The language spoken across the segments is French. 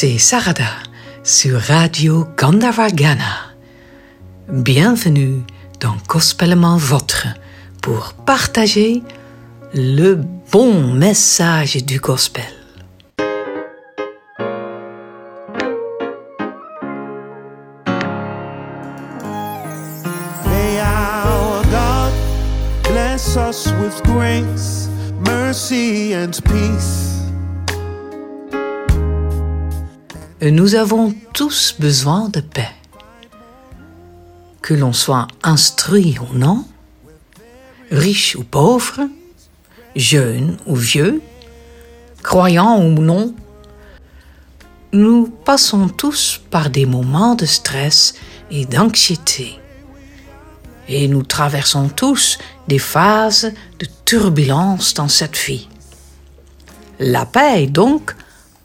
c'est Sarada sur Radio Gandavagana. Bienvenue dans Gospellement Votre pour partager le bon message du gospel. May our God bless us with grace, mercy, and peace. Nous avons tous besoin de paix. Que l'on soit instruit ou non, riche ou pauvre, jeune ou vieux, croyant ou non, nous passons tous par des moments de stress et d'anxiété. Et nous traversons tous des phases de turbulence dans cette vie. La paix est donc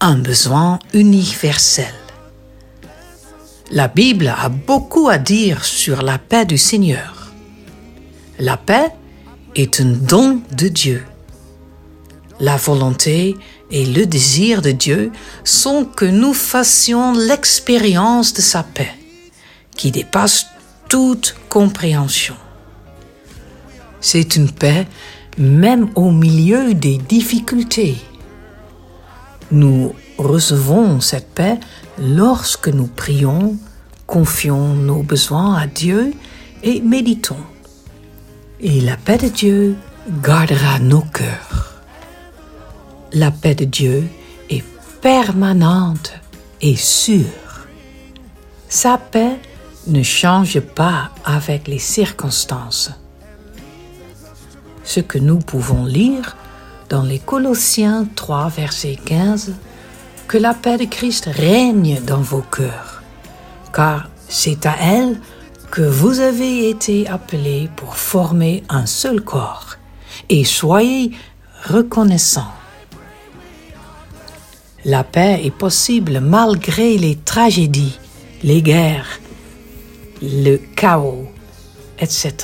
un besoin universel. La Bible a beaucoup à dire sur la paix du Seigneur. La paix est un don de Dieu. La volonté et le désir de Dieu sont que nous fassions l'expérience de sa paix, qui dépasse toute compréhension. C'est une paix même au milieu des difficultés. Nous recevons cette paix lorsque nous prions, confions nos besoins à Dieu et méditons. Et la paix de Dieu gardera nos cœurs. La paix de Dieu est permanente et sûre. Sa paix ne change pas avec les circonstances. Ce que nous pouvons lire dans les Colossiens 3, verset 15, que la paix de Christ règne dans vos cœurs, car c'est à elle que vous avez été appelés pour former un seul corps, et soyez reconnaissants. La paix est possible malgré les tragédies, les guerres, le chaos, etc.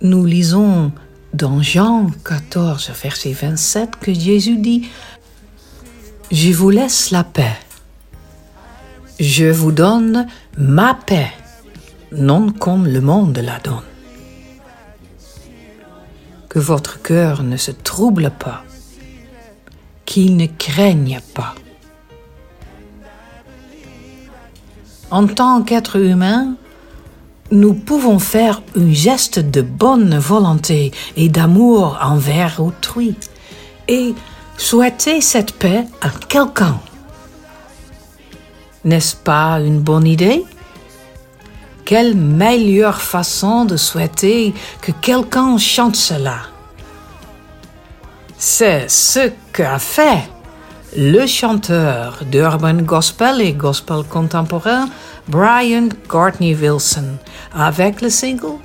Nous lisons dans Jean 14, verset 27 que Jésus dit, Je vous laisse la paix. Je vous donne ma paix, non comme le monde la donne. Que votre cœur ne se trouble pas, qu'il ne craigne pas. En tant qu'être humain, nous pouvons faire un geste de bonne volonté et d'amour envers autrui et souhaiter cette paix à quelqu'un. N'est-ce pas une bonne idée? Quelle meilleure façon de souhaiter que quelqu'un chante cela? C'est ce qu'a fait le chanteur d'urban gospel et gospel contemporain Brian Courtney Wilson avec le single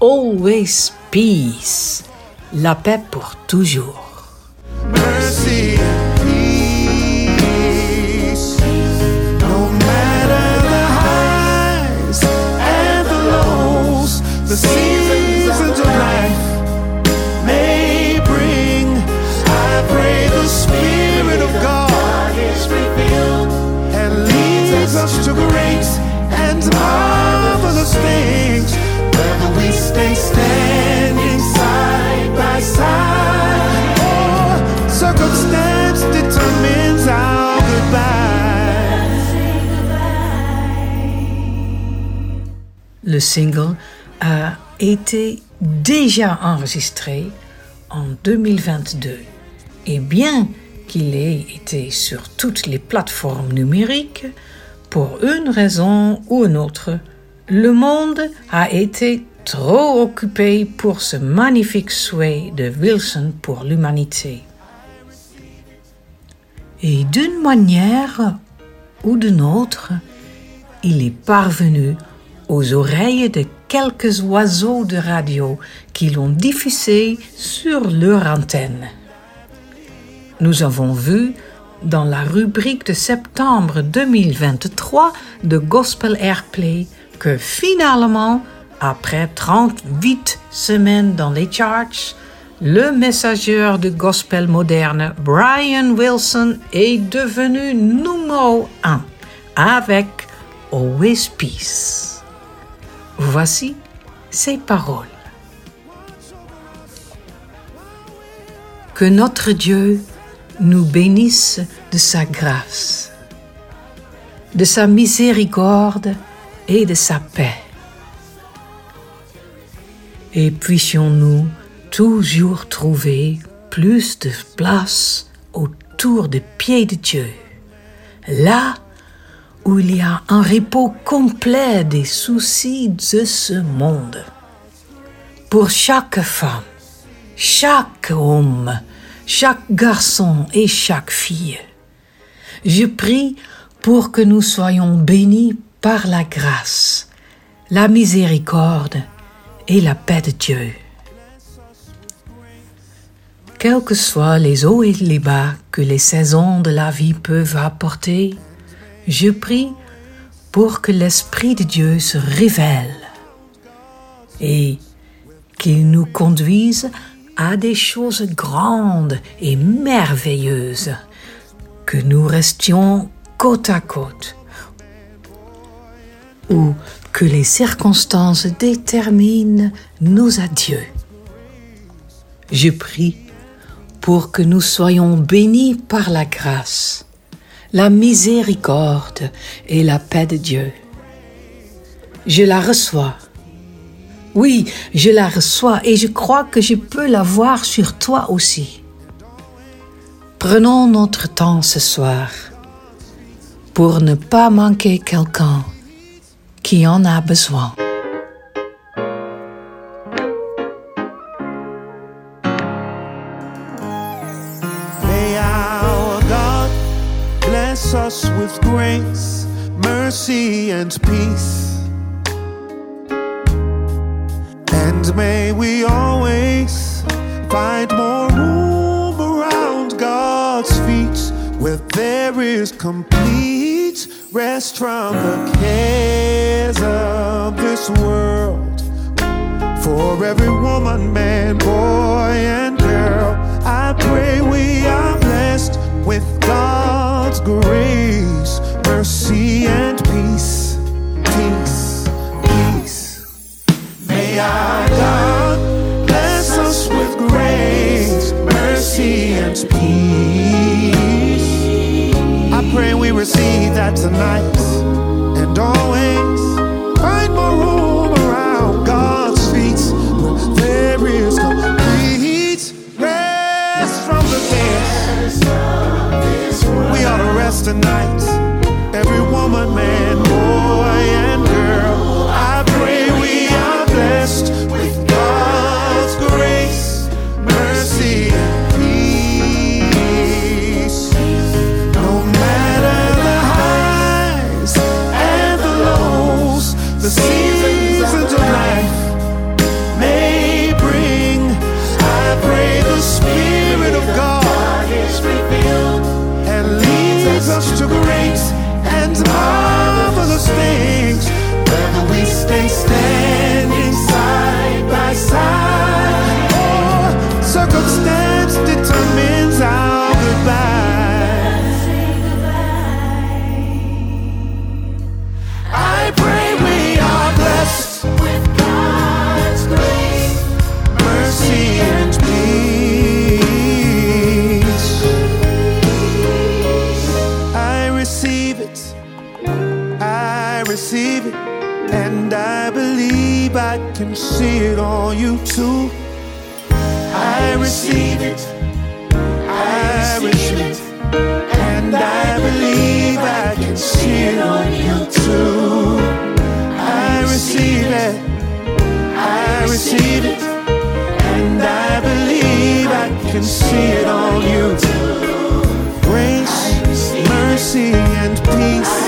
Always Peace, la paix pour toujours. Mercy Le single a été déjà enregistré en 2022 et bien qu'il ait été sur toutes les plateformes numériques, pour une raison ou une autre, le monde a été trop occupé pour ce magnifique souhait de Wilson pour l'humanité. Et d'une manière ou d'une autre, il est parvenu aux oreilles de quelques oiseaux de radio qui l'ont diffusé sur leur antenne. Nous avons vu dans la rubrique de septembre 2023 de Gospel Airplay que finalement, après 38 semaines dans les charts, le messager du gospel moderne Brian Wilson est devenu numéro un avec Always Peace. Voici ses paroles. Que notre Dieu nous bénisse de sa grâce, de sa miséricorde et de sa paix. Et puissions-nous toujours trouver plus de place autour des pieds de Dieu, là où il y a un repos complet des soucis de ce monde. Pour chaque femme, chaque homme, chaque garçon et chaque fille, je prie pour que nous soyons bénis par la grâce, la miséricorde et la paix de Dieu. Quels que soient les hauts et les bas que les saisons de la vie peuvent apporter, je prie pour que l'Esprit de Dieu se révèle et qu'il nous conduise à des choses grandes et merveilleuses, que nous restions côte à côte, ou que les circonstances déterminent nos adieux. Je prie pour que nous soyons bénis par la grâce, la miséricorde et la paix de Dieu. Je la reçois. Oui, je la reçois et je crois que je peux la voir sur toi aussi. Prenons notre temps ce soir pour ne pas manquer quelqu'un qui en a besoin. Bless us with grace, mercy, and peace. And may we always find more room around God's feet where there is complete rest from the cares of this world. For every woman, man, boy, and girl, I pray we are blessed with God's grace, mercy, and peace. Peace, peace. May our God bless us with grace, mercy, and peace. I pray we receive that tonight Tonight, nights, every woman, man, boy. Circumstance determines our goodbye. I pray we are blessed with God's grace, mercy, and peace. I receive it, I receive it, and I believe I can see it on you too. I receive it, I receive it, and I believe I can see it on you too. I receive it, I receive it, and I believe I can see it on you too. Grace, mercy, and peace.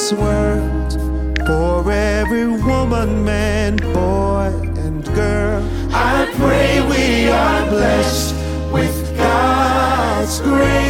this world for every woman, man, boy, and girl. I pray we are blessed with God's grace.